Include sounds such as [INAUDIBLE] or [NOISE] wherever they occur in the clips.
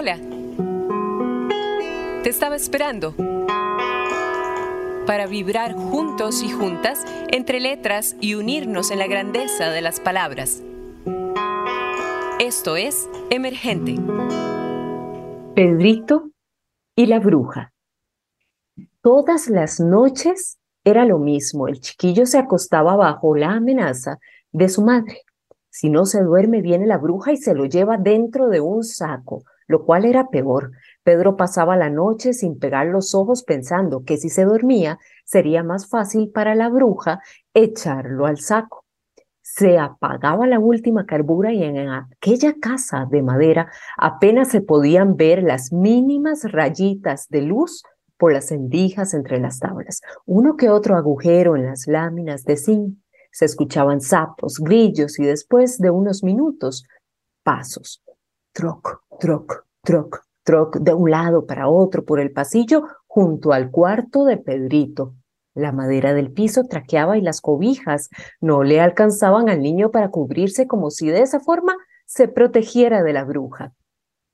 Hola. Te estaba esperando para vibrar juntos y juntas entre letras y unirnos en la grandeza de las palabras. Esto es Emergente. Pedrito y la bruja. Todas las noches era lo mismo. El chiquillo se acostaba bajo la amenaza de su madre. Si no se duerme, viene la bruja y se lo lleva dentro de un saco, lo cual era peor. Pedro pasaba la noche sin pegar los ojos pensando que si se dormía sería más fácil para la bruja echarlo al saco. Se apagaba la última carbura y en aquella casa de madera apenas se podían ver las mínimas rayitas de luz por las endijas entre las tablas, uno que otro agujero en las láminas de zinc. Se escuchaban sapos, grillos y después de unos minutos, pasos. Troc, troc, troc, troc, de un lado para otro por el pasillo junto al cuarto de Pedrito. La madera del piso traqueaba y las cobijas no le alcanzaban al niño para cubrirse como si de esa forma se protegiera de la bruja.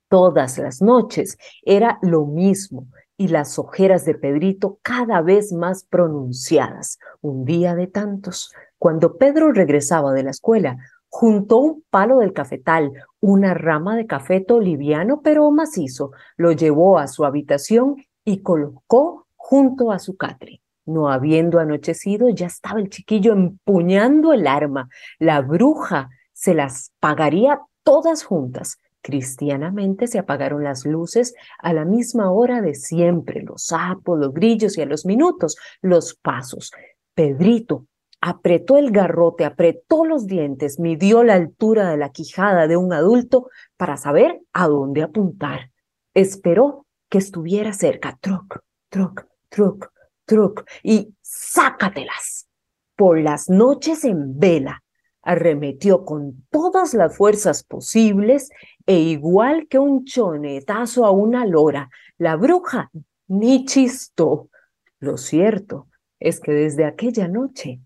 Todas las noches era lo mismo y las ojeras de Pedrito cada vez más pronunciadas. Un día de tantos, cuando Pedro regresaba de la escuela, juntó un palo del cafetal, una rama de cafeto liviano pero macizo, lo llevó a su habitación y colocó junto a su catre. No habiendo anochecido, ya estaba el chiquillo empuñando el arma. La bruja se las pagaría todas juntas. Cristianamente se apagaron las luces a la misma hora de siempre, los sapos, los grillos y a los minutos los pasos. Pedrito apretó el garrote, apretó los dientes, midió la altura de la quijada de un adulto para saber a dónde apuntar. Esperó que estuviera cerca. Troc, troc, troc, troc. Y sácatelas. Por las noches en vela, arremetió con todas las fuerzas posibles e igual que un chonetazo a una lora, la bruja ni chistó. Lo cierto es que desde aquella noche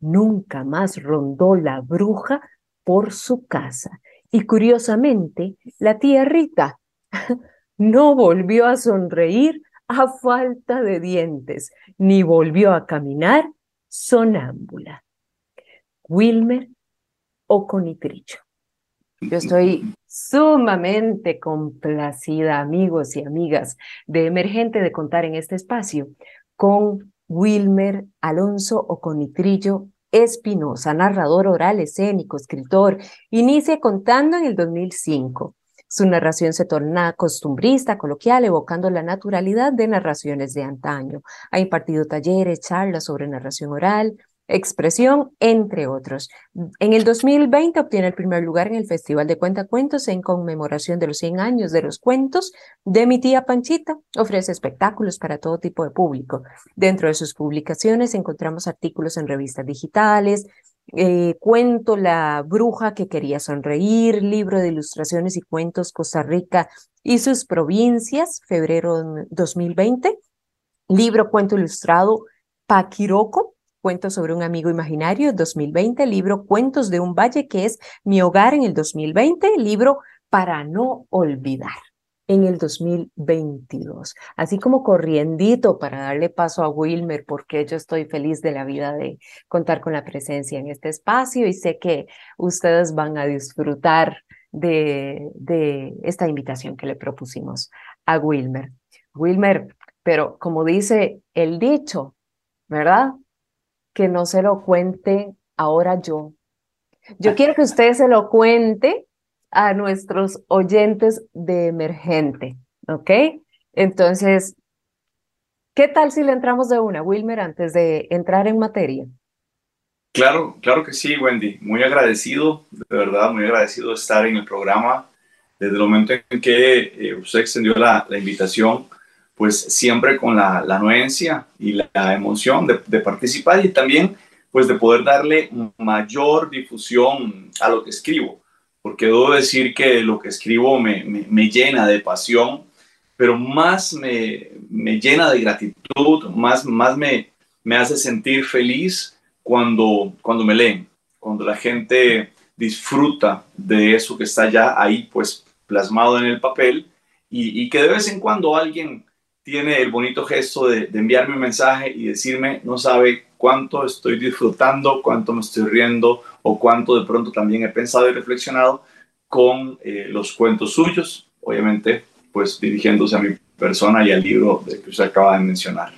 nunca más rondó la bruja por su casa. Y curiosamente, la tía Rita [LAUGHS] no volvió a sonreír a falta de dientes, ni volvió a caminar sonámbula. Wilmer o Conitrillo. Yo estoy sumamente complacida, amigos y amigas de Emergente, de contar en este espacio con Wilmer Alonso Oconitrillo Espinosa, narrador oral, escénico, escritor. Inicia contando en el 2005. Su narración se torna costumbrista, coloquial, evocando la naturalidad de narraciones de antaño. Ha impartido talleres, charlas sobre narración oral, expresión, entre otros. En el 2020 obtiene el primer lugar en el Festival de Cuentacuentos en conmemoración de los 100 años de los cuentos de mi tía Panchita. Ofrece espectáculos para todo tipo de público. Dentro de sus publicaciones encontramos artículos en revistas digitales, eh, cuento La bruja que quería sonreír, libro de ilustraciones y cuentos Costa Rica y sus provincias, febrero 2020, libro cuento ilustrado Paquiroco, Cuentos sobre un amigo imaginario, 2020, libro Cuentos de un Valle, que es Mi Hogar en el 2020, libro Para no olvidar en el 2022. Así como corriendito para darle paso a Wilmer, porque yo estoy feliz de la vida de contar con la presencia en este espacio y sé que ustedes van a disfrutar de, de esta invitación que le propusimos a Wilmer. Wilmer, pero como dice el dicho, ¿verdad? Que no se lo cuente ahora yo. Yo quiero que [LAUGHS] usted se lo cuente a nuestros oyentes de emergente, ¿ok? Entonces, ¿qué tal si le entramos de una, Wilmer, antes de entrar en materia? Claro, claro que sí, Wendy. Muy agradecido, de verdad, muy agradecido de estar en el programa. Desde el momento en que eh, usted extendió la, la invitación, pues siempre con la, anuencia y la emoción de, participar y también pues de poder darle mayor difusión a lo que escribo, porque debo decir que lo que escribo me, me, llena de pasión, pero más me, me, llena de gratitud, más, más me, me hace sentir feliz cuando, cuando me leen, cuando la gente disfruta de eso que está ya ahí pues plasmado en el papel y, que de vez en cuando alguien tiene el bonito gesto de, enviarme un mensaje y decirme, no sabe cuánto estoy disfrutando, cuánto me estoy riendo o cuánto de pronto también he pensado y reflexionado con eh, los cuentos suyos, obviamente pues dirigiéndose a mi persona y al libro de que usted acaba de mencionar.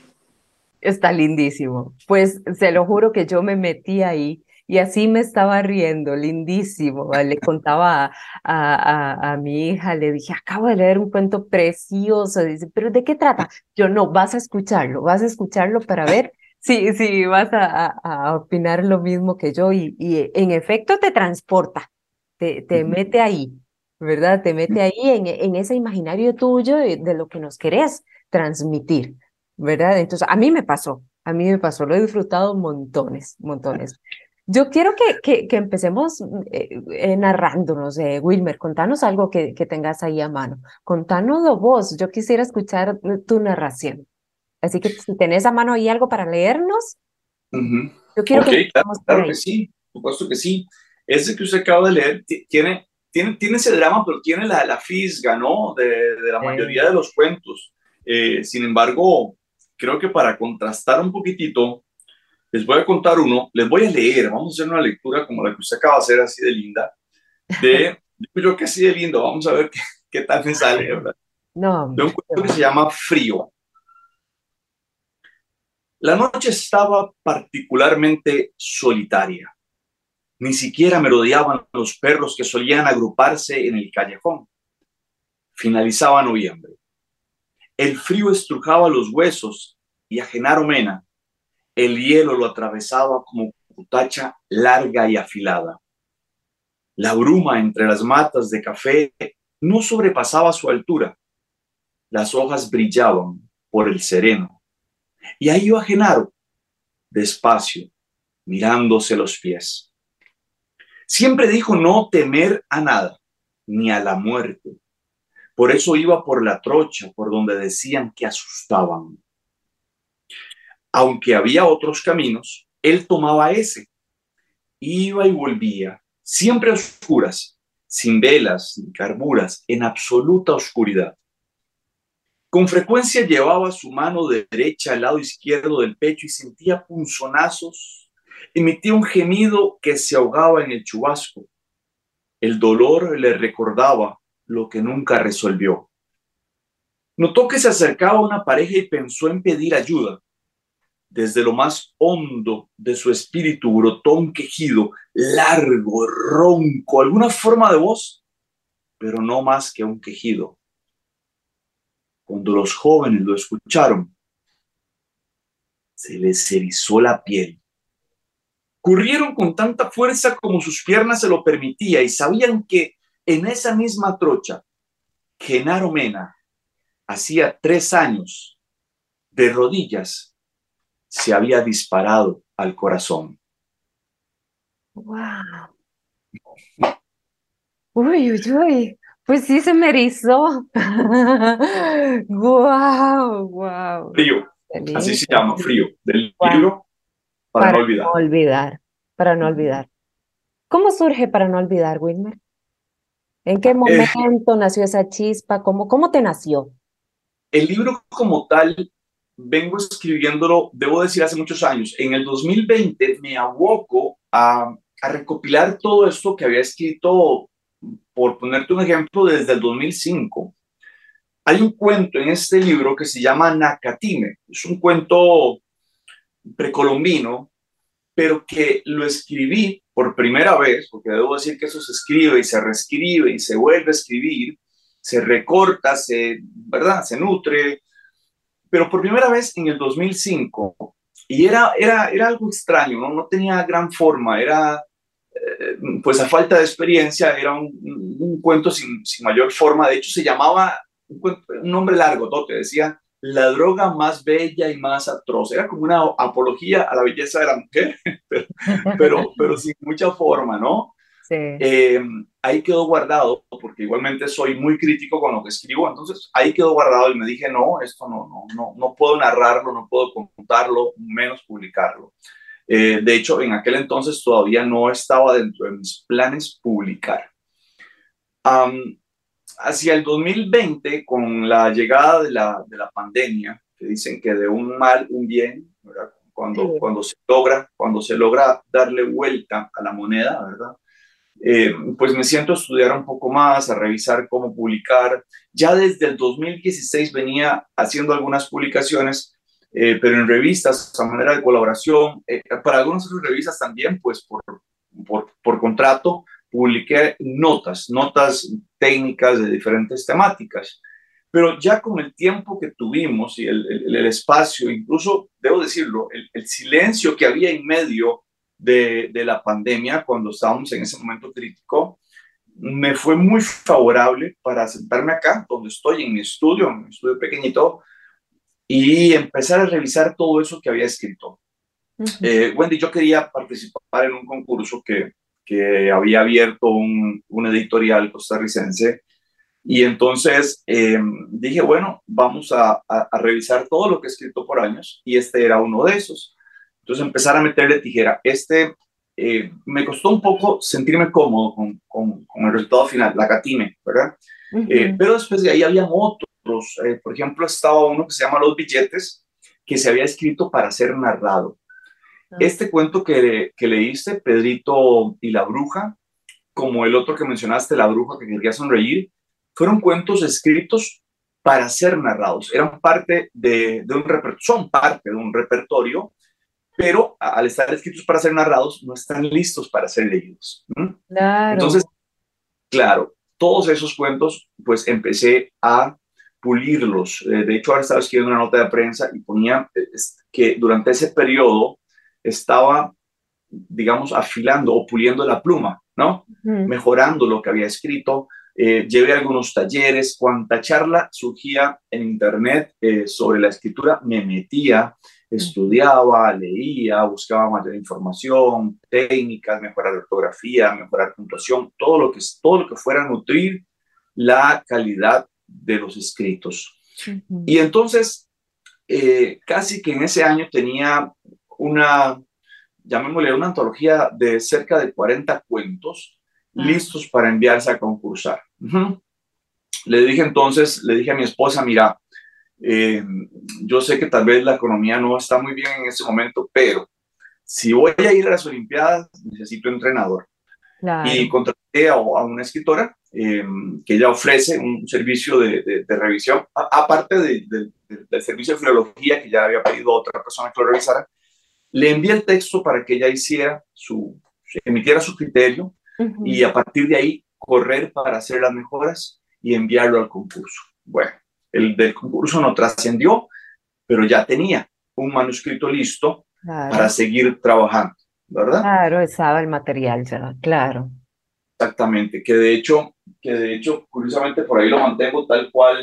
Está lindísimo. Pues se lo juro que yo me metí ahí y así me estaba riendo, lindísimo. Le contaba a, a, a, mi hija, le dije, acabo de leer un cuento precioso. Dice, ¿pero de qué trata? Yo no, vas a escucharlo, vas a escucharlo para ver si, si vas a, a, opinar lo mismo que yo. Y, y en efecto te transporta, te, te mete ahí. ¿verdad? Te mete ahí en, en ese imaginario tuyo de, lo que nos querés transmitir, ¿verdad? Entonces, a mí me pasó, a mí me pasó, lo he disfrutado montones, montones. Yo quiero que, que, empecemos eh, eh, narrándonos, eh, Wilmer, contanos algo que, que tengas ahí a mano. Contanos vos, yo quisiera escuchar tu narración. Así que si tenés a mano ahí algo para leernos, yo quiero que... Claro, claro que sí, por supuesto que sí. Ese que usted acaba de leer tiene tiene, tiene ese drama, pero tiene la, la fisga, ¿no? De, de la mayoría de los cuentos. Eh, sin embargo, creo que para contrastar un poquitito, les voy a contar uno, les voy a leer, vamos a hacer una lectura como la que usted acaba de hacer, así de linda, de, [LAUGHS] yo que así de lindo, vamos a ver qué, qué tal me sale, ¿verdad? No, de un cuento que se llama Frío. La noche estaba particularmente solitaria. Ni siquiera me rodeaban los perros que solían agruparse en el callejón. Finalizaba noviembre. El frío estrujaba los huesos y a Genaro Mena el hielo lo atravesaba como cutacha larga y afilada. La bruma entre las matas de café no sobrepasaba su altura. Las hojas brillaban por el sereno. Y ahí iba Genaro, despacio, mirándose los pies. Siempre dijo no temer a nada, ni a la muerte. Por eso iba por la trocha, por donde decían que asustaban. Aunque había otros caminos, él tomaba ese. Iba y volvía, siempre a oscuras, sin velas ni carburas, en absoluta oscuridad. Con frecuencia llevaba su mano derecha al lado izquierdo del pecho y sentía punzonazos emitía un gemido que se ahogaba en el chubasco. El dolor le recordaba lo que nunca resolvió. Notó que se acercaba una pareja y pensó en pedir ayuda. Desde lo más hondo de su espíritu brotó un quejido largo, ronco, alguna forma de voz, pero no más que un quejido. Cuando los jóvenes lo escucharon, se les erizó la piel Corrieron con tanta fuerza como sus piernas se lo permitía y sabían que en esa misma trocha, Genaro Mena, hacía tres años, de rodillas, se había disparado al corazón. ¡Wow! Uy, uy, uy. Pues sí se me erizó. [LAUGHS] ¡Guau! ¡Guau! Frío. Así se llama, frío. Del libro para, no olvidar. Para no olvidar. ¿Cómo surge para no olvidar, Wilmer? ¿En qué eh, momento nació esa chispa? ¿Cómo, ¿Cómo te nació? El libro como tal, vengo escribiéndolo, debo decir, hace muchos años. En el 2020 me aboco a, a recopilar todo esto que había escrito, por ponerte un ejemplo, desde el 2005. Hay un cuento en este libro que se llama Nakatime. Es un cuento precolombino, pero que lo escribí por primera vez, porque debo decir que eso se escribe y se reescribe y se vuelve a escribir, se recorta, se, ¿verdad? Se nutre, pero por primera vez en el 2005. Y era, era, era algo extraño, ¿no? no tenía gran forma, era, eh, pues a falta de experiencia, era un, un cuento sin, sin, mayor forma. De hecho, se llamaba, un, un nombre largo, todo, te decía la droga más bella y más atroz. Era como una apología a la belleza de la mujer, [LAUGHS] pero, pero, sin mucha forma, ¿no? Sí. Em, ahí quedó guardado, porque igualmente soy muy crítico con lo que escribo, entonces ahí quedó guardado y me dije, no, esto no, no, no, no puedo narrarlo, no puedo contarlo, menos publicarlo. Eh, de hecho, en aquel entonces todavía no estaba dentro de mis planes publicar. hacia el 2020, con la llegada de la, de la pandemia, que dicen que de un mal, un bien, Cuando, cuando, se logra, cuando se logra darle vuelta a la moneda, ¿verdad? Eh, pues me siento a estudiar un poco más, a revisar cómo publicar. Ya desde el 2016 venía haciendo algunas publicaciones, eh, pero en revistas a manera de colaboración. Eh, para algunas otras revistas también, pues por, por, contrato, publiqué notas, notas técnicas de diferentes temáticas. Pero ya con el tiempo que tuvimos y el, espacio, incluso debo decirlo, el silencio que había en medio de, la pandemia, cuando estábamos en ese momento crítico, me fue muy favorable para sentarme acá, donde estoy, en mi estudio, en mi estudio pequeñito, y empezar a revisar todo eso que había escrito. Eh, Wendy, yo quería participar en un concurso que, que había abierto un, un, editorial costarricense y entonces eh, dije, bueno, vamos a, a, a, revisar todo lo que he escrito por años y este era uno de esos. Entonces empezar a meterle tijera. Este eh, me costó un poco sentirme cómodo con, con, el resultado final, la catime, ¿verdad? Eh, pero después de ahí había otros. Eh, por ejemplo, estaba uno que se llama Los billetes, que se había escrito para ser narrado. Ah. Este cuento que, que leíste, Pedrito y la bruja, como el otro que mencionaste, La bruja que quería sonreír, fueron cuentos escritos para ser narrados. Eran parte de, de un repertorio, son parte de un repertorio pero al estar escritos para ser narrados, no están listos para ser leídos. Claro. Entonces, claro, todos esos cuentos, pues empecé a pulirlos. Eh, de hecho, ahora estaba escribiendo una nota de prensa y ponía que durante ese periodo estaba, digamos, afilando o puliendo la pluma, ¿no? Mejorando lo que había escrito. Eh, llevé algunos talleres, cuanta charla surgía en internet eh, sobre la escritura, me metía, estudiaba, leía, buscaba mayor información, técnicas, mejorar ortografía, mejorar puntuación, todo lo que, todo lo que fuera nutrir la calidad de los escritos. Y entonces, eh, casi que en ese año tenía una, llamémosle una antología de cerca de 40 cuentos ah. listos para enviarse a concursar. Le dije entonces, le dije a mi esposa, mira, eh, yo sé que tal vez la economía no está muy bien en este momento, pero si voy a ir a las Olimpiadas, necesito entrenador. Y contraté a, una escritora eh, que ella ofrece un servicio de, revisión, aparte del servicio de filología que ya había pedido a otra persona que lo revisara. Le envié el texto para que ella hiciera su, emitiera su criterio y a partir de ahí correr para hacer las mejoras y enviarlo al concurso. Bueno, el del concurso no trascendió, pero ya tenía un manuscrito listo para seguir trabajando, ¿verdad? Claro, estaba el material ya, claro. Exactamente, que de hecho, que de hecho, curiosamente por ahí lo mantengo tal cual.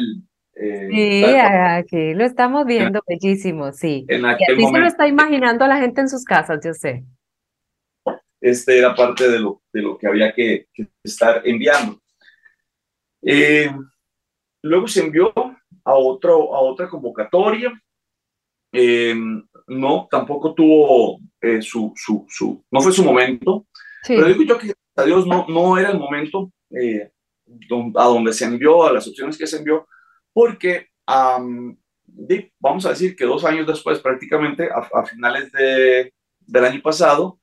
Eh, sí, aquí lo estamos viendo, bellísimo, sí. y así se lo está imaginando la gente en sus casas, yo sé. Este era parte de lo, de lo que había que, estar enviando. Eh, luego se envió a, otro, a otra convocatoria. Eh, no, tampoco tuvo eh, su, su, su, no fue su momento. Pero digo yo que a Dios no, no era el momento eh, a donde se envió, a las opciones que se envió, porque vamos a decir que dos años después, prácticamente a, finales de, del año pasado,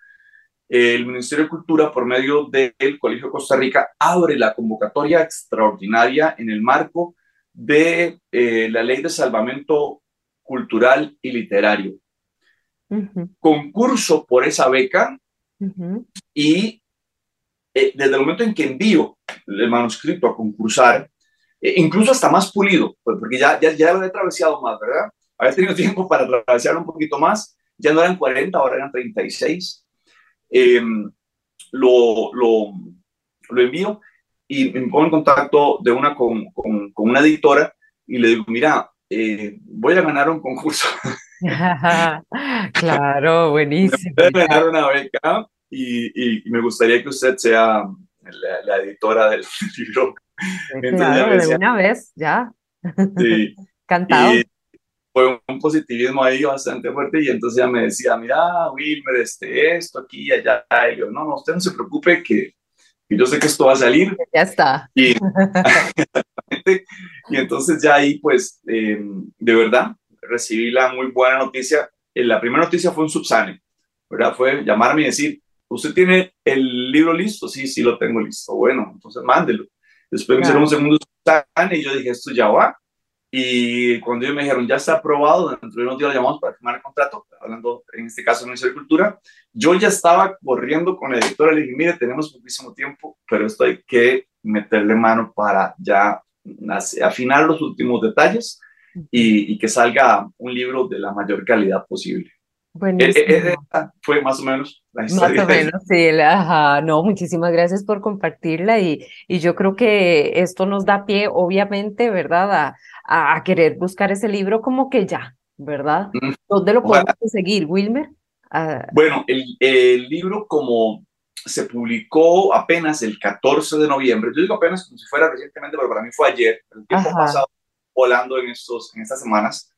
el Ministerio de Cultura, por medio del Colegio Costa Rica, abre la convocatoria extraordinaria en el marco de eh, la ley de salvamento cultural y literario. Concurso por esa beca y eh, desde el momento en que envío el manuscrito a concursar, eh, incluso hasta más pulido, pues, porque ya, ya, ya lo he atravesado más, ¿verdad? Había tenido [LAUGHS] tiempo para atravesarlo un poquito más, ya no eran 40, ahora eran 36. Em, lo, lo, lo envío y me pongo en contacto de una con, con, una editora y le digo, mira, eh, voy a ganar un concurso. [LAUGHS] claro, buenísimo. Voy a ganar una beca y, y, me gustaría que usted sea la, editora del [LAUGHS] libro. claro, de una vez, ya. Sí. [LAUGHS] Cantado. Y fue un positivismo ahí bastante fuerte y entonces ella me decía, mira, Wilmer, este, esto, aquí, allá. Y yo, no, no, usted no se preocupe que y yo sé que esto va a salir. [LAUGHS] Ya está. Y, [LAUGHS] y entonces ya ahí, pues, eh, de verdad, recibí la muy buena noticia. Eh, la primera noticia fue un subsane, ¿verdad? Fue llamarme y decir, ¿usted tiene el libro listo? Sí, sí, lo tengo listo. Bueno, entonces mándelo. Después me hicieron un segundo subsane y yo dije, esto ya va. Y cuando ellos me dijeron, ya está aprobado, dentro de unos días llamamos para firmar el contrato, hablando en este caso de Ministerio de Cultura, yo ya estaba corriendo con la editora, le dije, mire, tenemos poquísimo tiempo, pero esto hay que meterle mano para ya afinar los últimos detalles y, y que salga un libro de la mayor calidad posible. Buenísimo. Eh, eh, fue más o menos la historia. Más o menos, sí. Ajá, no, muchísimas gracias por compartirla y, y yo creo que esto nos da pie, obviamente, ¿verdad? A, a, querer buscar ese libro como que ya, ¿verdad? ¿Dónde lo podemos conseguir, Wilmer? Ah, bueno, el, el, libro como se publicó apenas el 14 de noviembre, yo digo apenas como si fuera recientemente, pero para mí fue ayer, el tiempo pasado volando en, estos, en estas semanas,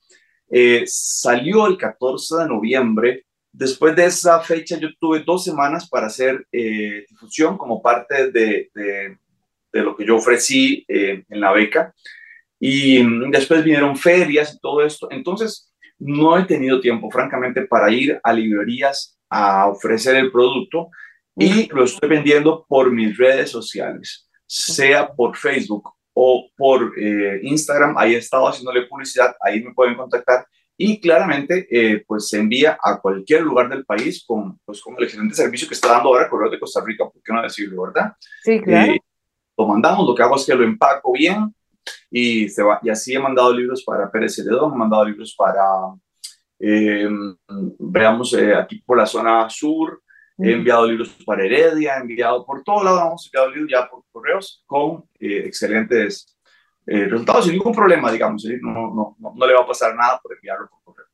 eh, salió el 14 de noviembre. Después de esa fecha yo tuve dos semanas para hacer eh, difusión como parte de, de, de, lo que yo ofrecí eh, en la beca. Y después vinieron ferias y todo esto. Entonces, no he tenido tiempo, francamente, para ir a librerías a ofrecer el producto y lo estoy vendiendo por mis redes sociales, sea por Facebook o por eh, Instagram. Ahí he estado haciéndole publicidad, ahí me pueden contactar y claramente eh, pues se envía a cualquier lugar del país con, pues, con el excelente servicio que está dando ahora Correo de Costa Rica, ¿por qué no decirlo, verdad? Sí, claro. Eh, lo mandamos, lo que hago es que lo empaco bien, y, se va, y así he mandado libros para Pérez Celedón, he mandado libros para, eh, veamos, eh, aquí por la zona sur, he enviado libros para Heredia, he enviado por todo lado, hemos enviado libros ya por correos con eh, excelentes resultados sin ningún problema, digamos, no, no, no, no, le va a pasar nada por enviarlo por correo.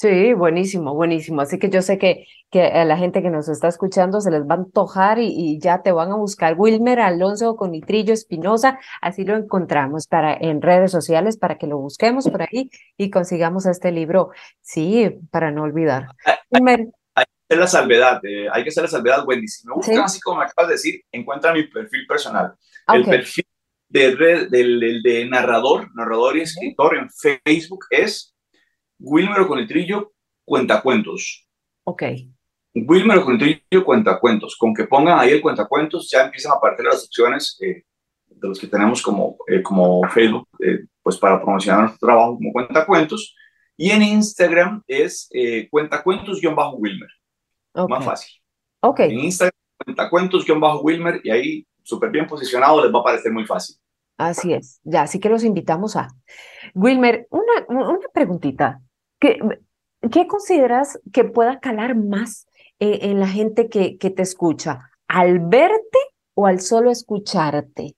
Sí, buenísimo, buenísimo. Así que yo sé que, que a la gente que nos está escuchando se les va a antojar y, y ya te van a buscar Wilmer Alonso con Nitrillo Espinosa. Así lo encontramos para, en redes sociales para que lo busquemos por ahí y consigamos este libro. Sí, para no olvidar. Wilmer. Hacer la salvedad, eh, hay que hacer la salvedad, Wendy. Si me buscan ¿Sí? así como me acabas de decir, encuentra mi perfil personal. Okay. El perfil de, red, del, de narrador, narrador y escritor en Facebook es Wilmer con el trillo cuentacuentos. Ok. Wilmer con el trillo cuentacuentos. Con que pongan ahí el cuentacuentos ya empiezan a aparecer las opciones eh, de los que tenemos como, eh, como Facebook, eh, pues para promocionar nuestro trabajo como cuentacuentos. Y en Instagram es cuentacuentos-wilmer. Okay. Más fácil. Ok. En Instagram cuentacuentos-wilmer y ahí súper bien posicionado les va a parecer muy fácil. Así es, ya, así que los invitamos a. Wilmer, una, una preguntita. ¿Qué, ¿Qué consideras que pueda calar más eh, en la gente que, que te escucha? ¿Al verte o al solo escucharte?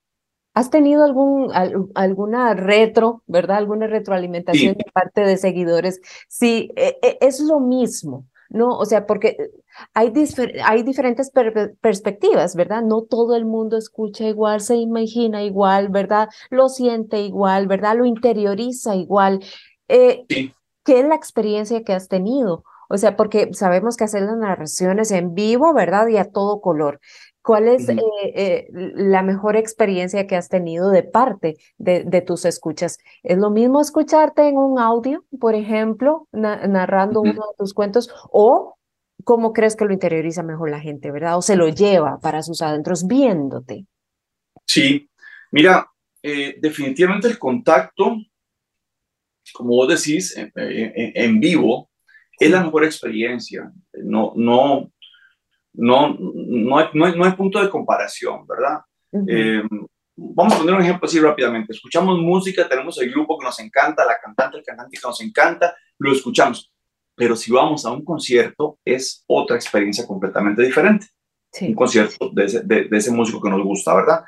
¿Has tenido algún, al, alguna retro, verdad? ¿Alguna retroalimentación sí. de parte de seguidores? Sí, eh, eh, es lo mismo, ¿no? O sea, porque hay, hay diferentes per perspectivas, ¿verdad? No todo el mundo escucha igual, se imagina igual, ¿verdad? Lo siente igual, ¿verdad? Lo interioriza igual. Eh, sí. ¿Qué es la experiencia que has tenido? O sea, porque sabemos que hacer las narraciones en vivo, ¿verdad? Y a todo color. ¿Cuál es eh, eh, la mejor experiencia que has tenido de parte de, de, tus escuchas? ¿Es lo mismo escucharte en un audio, por ejemplo, na narrando uh -huh. uno de tus cuentos, o cómo crees que lo interioriza mejor la gente, verdad? O se lo lleva para sus adentros viéndote. Sí, mira, eh, definitivamente el contacto, como vos decís, en, en, en vivo, es la mejor experiencia. No, no, no, no, hay, no, hay, no hay punto de comparación, ¿verdad? Uh -huh. eh, vamos a poner un ejemplo así rápidamente. Escuchamos música, tenemos el grupo que nos encanta, la cantante, el cantante que nos encanta, lo escuchamos. Pero si vamos a un concierto, es otra experiencia completamente diferente. Sí. Un concierto de ese, de, de ese, músico que nos gusta, ¿verdad?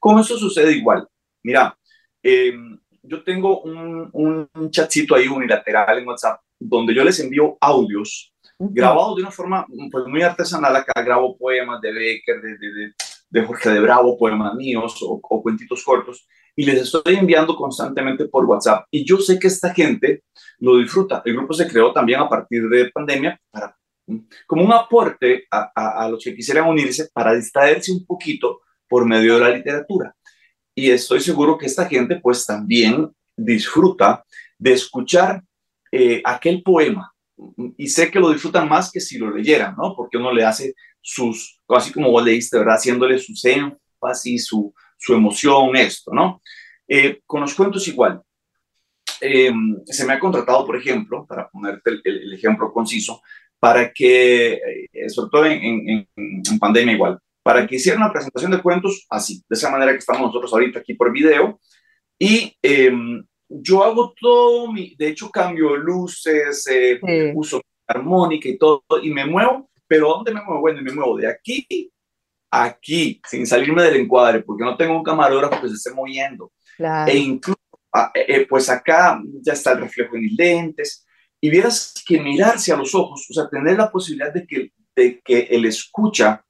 Con eso sucede igual. Mira, eh, yo tengo un, un chatcito ahí unilateral en WhatsApp donde yo les envío audios grabados de una forma pues, muy artesanal. Acá grabo poemas de Becker, de, de, de Jorge de Bravo, poemas míos o, o, cuentitos cortos, y les estoy enviando constantemente por WhatsApp. Y yo sé que esta gente lo disfruta. El grupo se creó también a partir de pandemia para, como un aporte a, a, a los que quisieran unirse para distraerse un poquito por medio de la literatura. Y estoy seguro que esta gente pues también disfruta de escuchar eh, aquel poema. Y sé que lo disfrutan más que si lo leyeran, ¿no? Porque uno le hace sus, así como vos leíste, ¿verdad? Haciéndole sus énfasis, su, su emoción, esto, ¿no? Eh, con los cuentos igual. Em, se me ha contratado, por ejemplo, para ponerte el, ejemplo conciso, para que, eh, sobre todo en, en, pandemia igual, para que hiciera una presentación de cuentos así, de esa manera que estamos nosotros ahorita aquí por video. Y em, yo hago todo, mi, de hecho cambio luces, eh, uso armónica y todo, y me muevo, pero ¿dónde me muevo? Bueno, me muevo de aquí aquí, sin salirme del encuadre, porque no tengo un camarógrafo que se esté moviendo. E incluso, eh, eh, pues acá ya está el reflejo en mis lentes, y vieras que mirarse a los ojos, o sea, tener la posibilidad de que, de que el escucha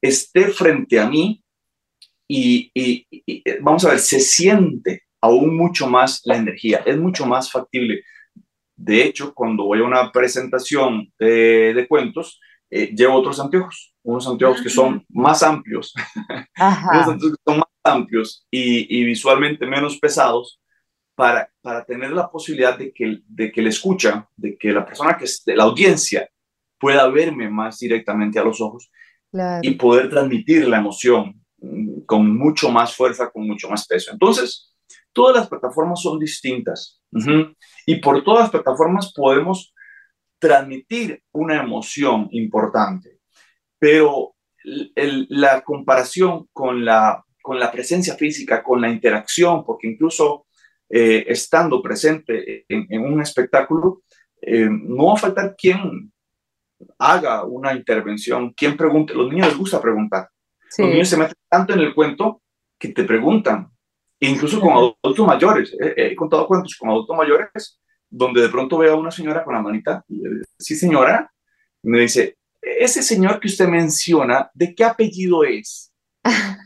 esté frente a mí y, y, eh, vamos a ver, se siente aún mucho más la energía, es mucho más factible. De hecho, cuando voy a una presentación de, de cuentos, llevo otros anteojos, unos anteojos que son más amplios, [LAUGHS] unos anteojos que son más amplios y, y, visualmente menos pesados, para, para tener la posibilidad de que, de que le escucha, de que la persona que esté, la audiencia, pueda verme más directamente a los ojos y poder transmitir la emoción mm, con mucho más fuerza, con mucho más peso. Entonces, todas las plataformas son distintas. Y por todas las plataformas podemos transmitir una emoción importante, pero la comparación con la, con la presencia física, con la interacción, porque incluso eh, estando presente en, un espectáculo, eh, no va a faltar quien haga una intervención, quien pregunte. Los niños les gusta preguntar. Los niños se meten tanto en el cuento que te preguntan, incluso con adultos mayores. he contado cuentos con adultos mayores donde de pronto veo a una señora con la manita, y sí señora, me dice, ese señor que usted menciona, ¿de qué apellido es?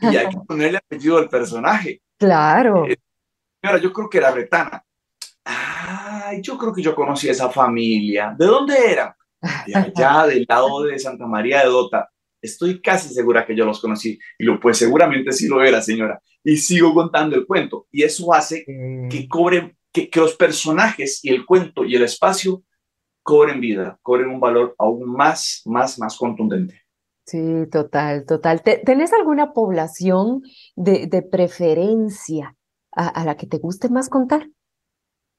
Y hay que [LAUGHS] ponerle apellido al personaje. Claro. Eh, señora, yo creo que era Retana. Ay, yo creo que yo conocí a esa familia. ¿De dónde era? De allá, del lado de Santa María de Dota. Estoy casi segura que yo los conocí. Y lo, pues seguramente sí lo era, señora. Y sigo contando el cuento. Y eso hace que cobre que, los personajes y el cuento y el espacio cobren vida, cobren un valor aún más, más, más contundente. Sí, total, total. ¿Tenés alguna población de, de preferencia a, la que te guste más contar?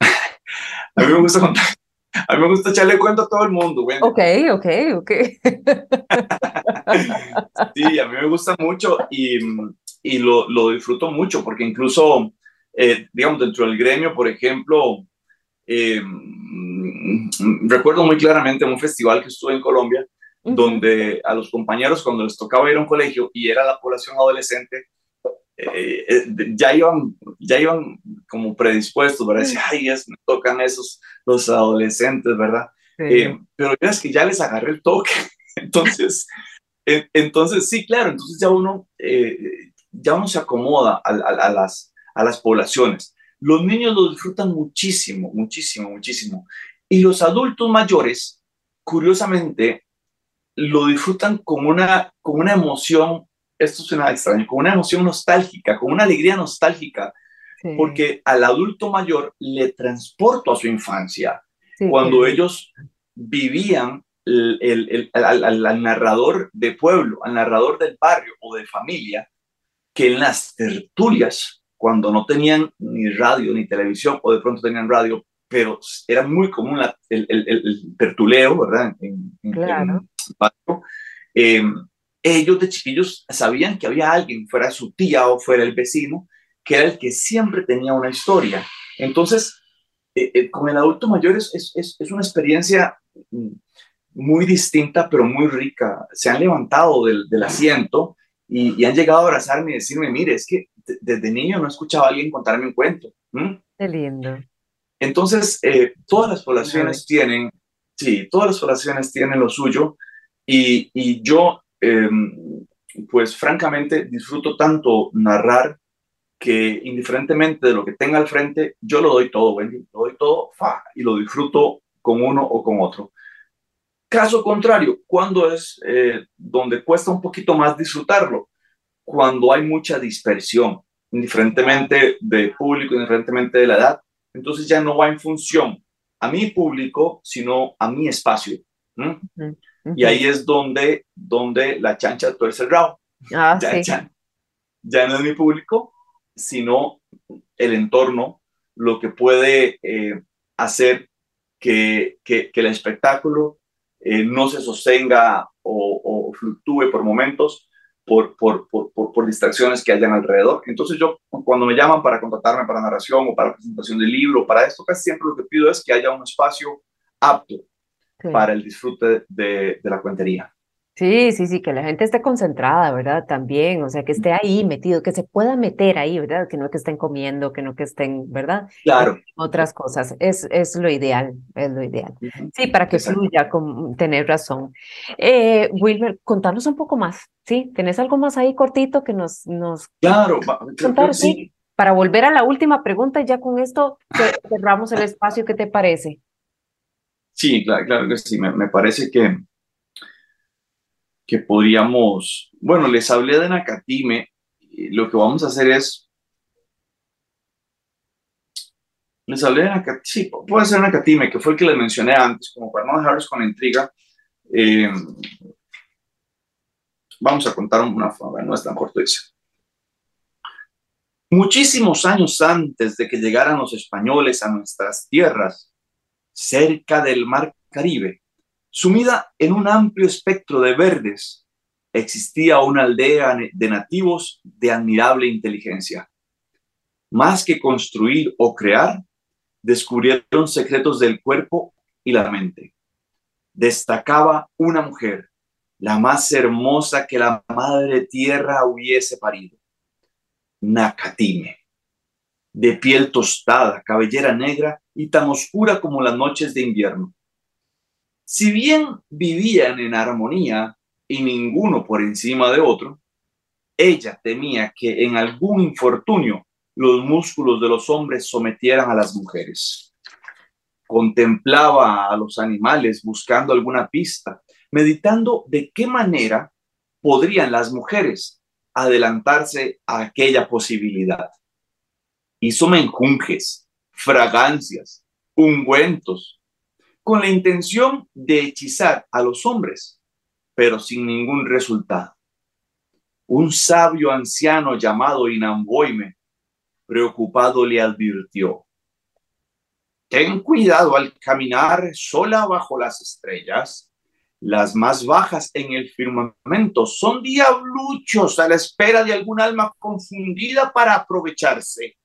[LAUGHS] a mí me gusta contar. A mí me gusta echarle cuento a todo el mundo, güey. Ok, ok, ok. [LAUGHS] sí, a mí me gusta mucho y, y lo, lo disfruto mucho porque incluso eh, digamos, dentro del gremio, por ejemplo, eh, recuerdo muy claramente un festival que estuve en Colombia, donde a los compañeros cuando les tocaba ir a un colegio y era la población adolescente, eh, ya, iban, ya iban como predispuestos, ¿verdad? Decir, ay, es, me tocan esos, los adolescentes, ¿verdad? pero es que ya les agarré el toque. [LAUGHS] entonces, entonces, sí, claro, entonces ya uno, ya uno se acomoda a, a las, a las poblaciones. Los niños lo disfrutan muchísimo, muchísimo, muchísimo. Y los adultos mayores, curiosamente, lo disfrutan con una, con una emoción, esto suena extraño, con una emoción nostálgica, con una alegría nostálgica, porque al adulto mayor le transporto a su infancia, cuando ellos vivían el, al narrador de pueblo, al narrador del barrio o de familia, que en las tertulias cuando no tenían ni radio ni televisión, o de pronto tenían radio, pero era muy común el, el, el, tertuleo, ¿verdad? En, claro. Em, ellos de chiquillos sabían que había alguien, fuera su tía o fuera el vecino, que era el que siempre tenía una historia. Entonces, eh, eh, con el adulto mayor es, es, es, una experiencia mm, muy distinta, pero muy rica. Se han levantado del, del asiento y, han llegado a abrazarme y decirme, mire, es que desde niño no escuchaba a alguien contarme un cuento. Qué lindo. Entonces, eh, todas las poblaciones tienen, sí, todas las poblaciones tienen lo suyo y, y yo, em, pues francamente, disfruto tanto narrar que indiferentemente de lo que tenga al frente, yo lo doy todo, Wendy, lo doy todo, fa, y lo disfruto con uno o con otro. Caso contrario, cuando es eh, donde cuesta un poquito más disfrutarlo, cuando hay mucha dispersión, indiferentemente de público, indiferentemente de la edad. Entonces ya no va en función a mi público, sino a mi espacio. Y ahí es donde, donde la chancha tuerce el rabo. Ah, ya, ya, no es mi público, sino el entorno, lo que puede eh, hacer que, que, el espectáculo eh, no se sostenga o, fluctúe por momentos por, por, por, por, distracciones que hayan alrededor. Entonces yo, cuando me llaman para contratarme para narración o para presentación de libro, para esto, casi siempre lo que pido es que haya un espacio apto para el disfrute de, de la cuentería. Sí, sí, sí, que la gente esté concentrada, ¿verdad? También, o sea, que esté ahí metido, que se pueda meter ahí, ¿verdad? Que no que estén comiendo, que no que estén, ¿verdad? Claro. Otras cosas, es, es lo ideal, es lo ideal. Sí, para que fluya, con, tener razón. Eh, Wilmer, contanos un poco más, ¿sí? ¿Tenés algo más ahí cortito que nos... nos claro, contar, sí. Para volver a la última pregunta, ya con esto cerramos el espacio, ¿qué te parece? Sí, claro, claro que sí, me, parece que que podríamos, bueno, les hablé de Nakatime, lo que vamos a hacer es, les hablé de Nakatime, sí, puede ser Nakatime, que fue el que les mencioné antes, como para no dejarlos con intriga, eh, vamos a contar una forma, no es tan corto, dice. Muchísimos años antes de que llegaran los españoles a nuestras tierras, cerca del mar Caribe, Sumida en un amplio espectro de verdes, existía una aldea de nativos de admirable inteligencia. Más que construir o crear, descubrieron secretos del cuerpo y la mente. Destacaba una mujer, la más hermosa que la madre tierra hubiese parido. Nakatime, de piel tostada, cabellera negra y tan oscura como las noches de invierno. Si bien vivían en armonía y ninguno por encima de otro, ella temía que en algún infortunio los músculos de los hombres sometieran a las mujeres. Contemplaba a los animales buscando alguna pista, meditando de qué manera podrían las mujeres adelantarse a aquella posibilidad. Hizo menjunjes, fragancias, ungüentos, con la intención de hechizar a los hombres, pero sin ningún resultado. Un sabio anciano llamado Inamboime, preocupado, le advirtió, Ten cuidado al caminar sola bajo las estrellas. Las más bajas en el firmamento son diabluchos a la espera de algún alma confundida para aprovecharse.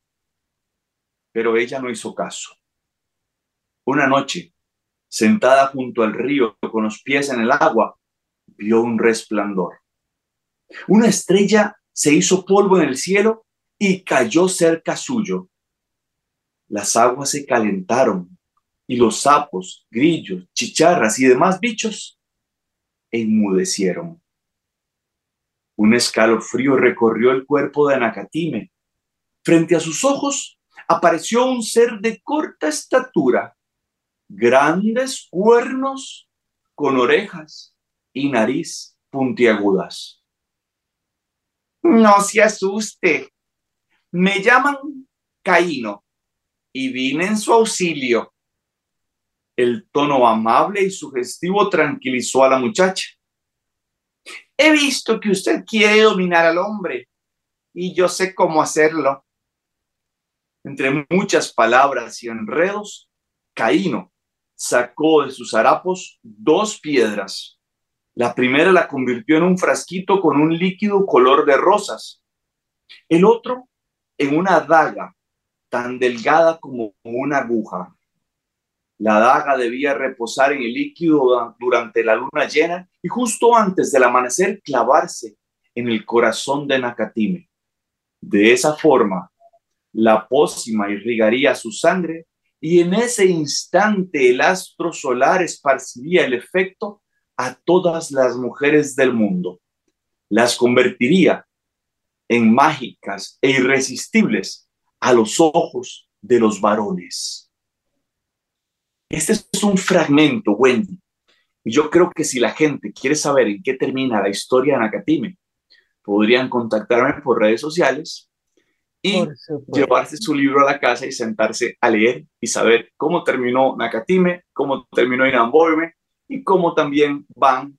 Pero ella no hizo caso. Una noche, sentada junto al río con los pies en el agua, vio un resplandor. Una estrella se hizo polvo en el cielo y cayó cerca suyo. Las aguas se calentaron y los sapos, grillos, chicharras y demás bichos enmudecieron. Un escalofrío recorrió el cuerpo de Anacatime. Frente a sus ojos apareció un ser de corta estatura, grandes cuernos con orejas y nariz puntiagudas. No se asuste. Me llaman Caíno y vine en su auxilio. El tono amable y sugestivo tranquilizó a la muchacha. He visto que usted quiere dominar al hombre y yo sé cómo hacerlo. Entre muchas palabras y enredos, Caíno sacó de sus harapos dos piedras. La primera la convirtió en un frasquito con un líquido color de rosas. El otro en una daga tan delgada como una aguja. La daga debía reposar en el líquido durante la luna llena y justo antes del amanecer clavarse en el corazón de Nakatime. De esa forma, la pócima irrigaría su sangre y en ese instante el astro solar esparciría el efecto a todas las mujeres del mundo. Las convertiría en mágicas e irresistibles a los ojos de los varones. Este es un fragmento, Wendy. Y yo creo que si la gente quiere saber en qué termina la historia de Nakatime, podrían contactarme por redes sociales y llevarse su libro a la casa y sentarse a leer y saber cómo terminó Nakatime, cómo terminó Inamboime y cómo también van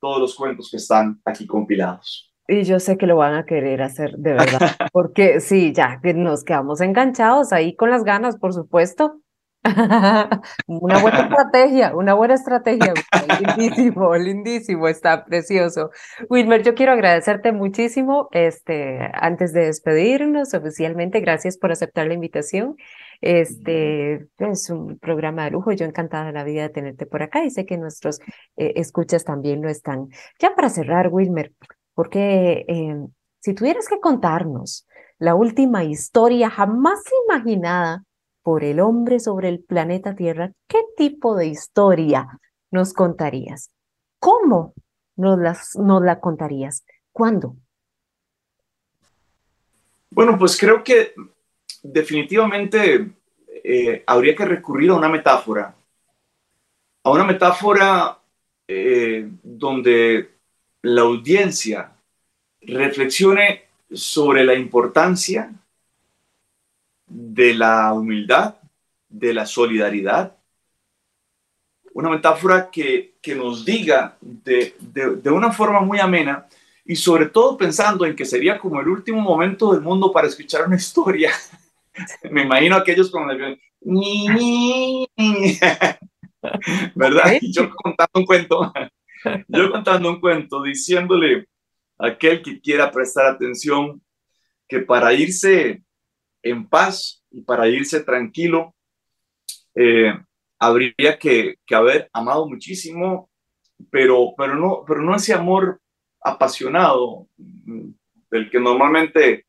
todos los cuentos que están aquí compilados. Y yo sé que lo van a querer hacer de verdad, [LAUGHS] porque sí, ya que nos quedamos enganchados ahí con las ganas, por supuesto. [LAUGHS] una buena [LAUGHS] estrategia, una buena estrategia. lindísimo, lindísimo, está precioso. Wilmer, yo quiero agradecerte muchísimo. Este, antes de despedirnos oficialmente, gracias por aceptar la invitación. Este es un programa de lujo. Yo encantada de la vida de tenerte por acá y sé que nuestros eh, escuchas también lo están. Ya para cerrar, Wilmer, porque em, si tuvieras que contarnos la última historia jamás imaginada por el hombre sobre el planeta Tierra, ¿qué tipo de historia nos contarías? ¿Cómo nos, las, nos la contarías? ¿Cuándo? Bueno, pues creo que definitivamente eh, habría que recurrir a una metáfora, a una metáfora eh, donde la audiencia reflexione sobre la importancia de la humildad, de la solidaridad. Una metáfora que, nos diga de, una forma muy amena y sobre todo pensando en que sería como el último momento del mundo para escuchar una historia. [LAUGHS] Me imagino aquellos con el... [LAUGHS] ¿Verdad? yo contando un cuento. Yo contando un cuento, diciéndole a aquel que quiera prestar atención que para irse en paz y para irse tranquilo, eh, habría que, haber amado muchísimo, pero, pero, no, pero no ese amor apasionado mm, del que normalmente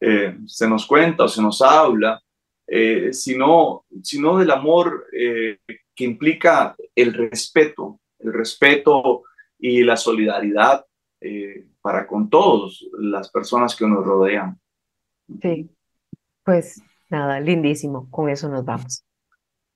eh, se nos cuenta o se nos habla, eh, sino, sino del amor que implica el respeto, el respeto y la solidaridad para con todas las personas que nos rodean. Sí, pues nada, lindísimo. Con eso nos vamos.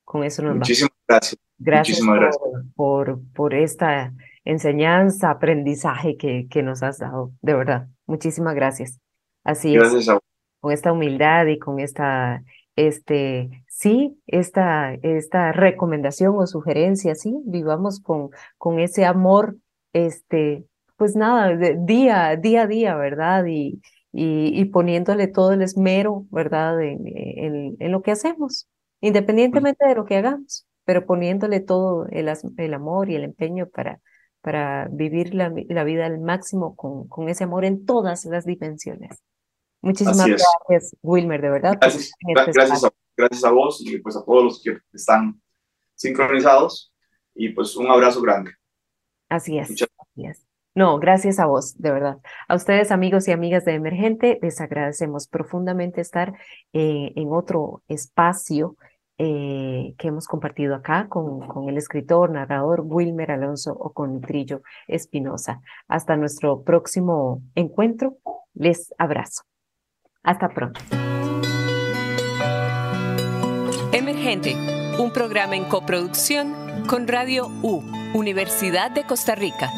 Con eso nos Muchísimas gracias. Gracias, Muchísimas gracias. Por, por, esta enseñanza, aprendizaje que, que nos has dado. De verdad, muchísimas gracias. Así gracias es. Con esta humildad y con esta este, sí, esta, esta recomendación o sugerencia, sí, vivamos con, con ese amor, este, pues nada, día, día a día, ¿verdad? Y, y, poniéndole todo el esmero, ¿verdad? En, en, lo que hacemos, independientemente de lo que hagamos, pero poniéndole todo el, el amor y el empeño para, para vivir la, la vida al máximo con, con ese amor en todas las dimensiones. Muchísimas gracias, Wilmer, de verdad. Gracias, gracias, a, gracias a vos y pues a todos los que están sincronizados y pues un abrazo grande. Así es. No, gracias a vos, de verdad. A ustedes, amigos y amigas de Emergente, les agradecemos profundamente estar eh, en otro espacio eh, que hemos compartido acá con, con, el escritor, narrador Wilmer Alonso o con Trillo Espinosa. Hasta nuestro próximo encuentro, les abrazo. Hasta pronto. Emergente, un programa en coproducción con Radio U, Universidad de Costa Rica.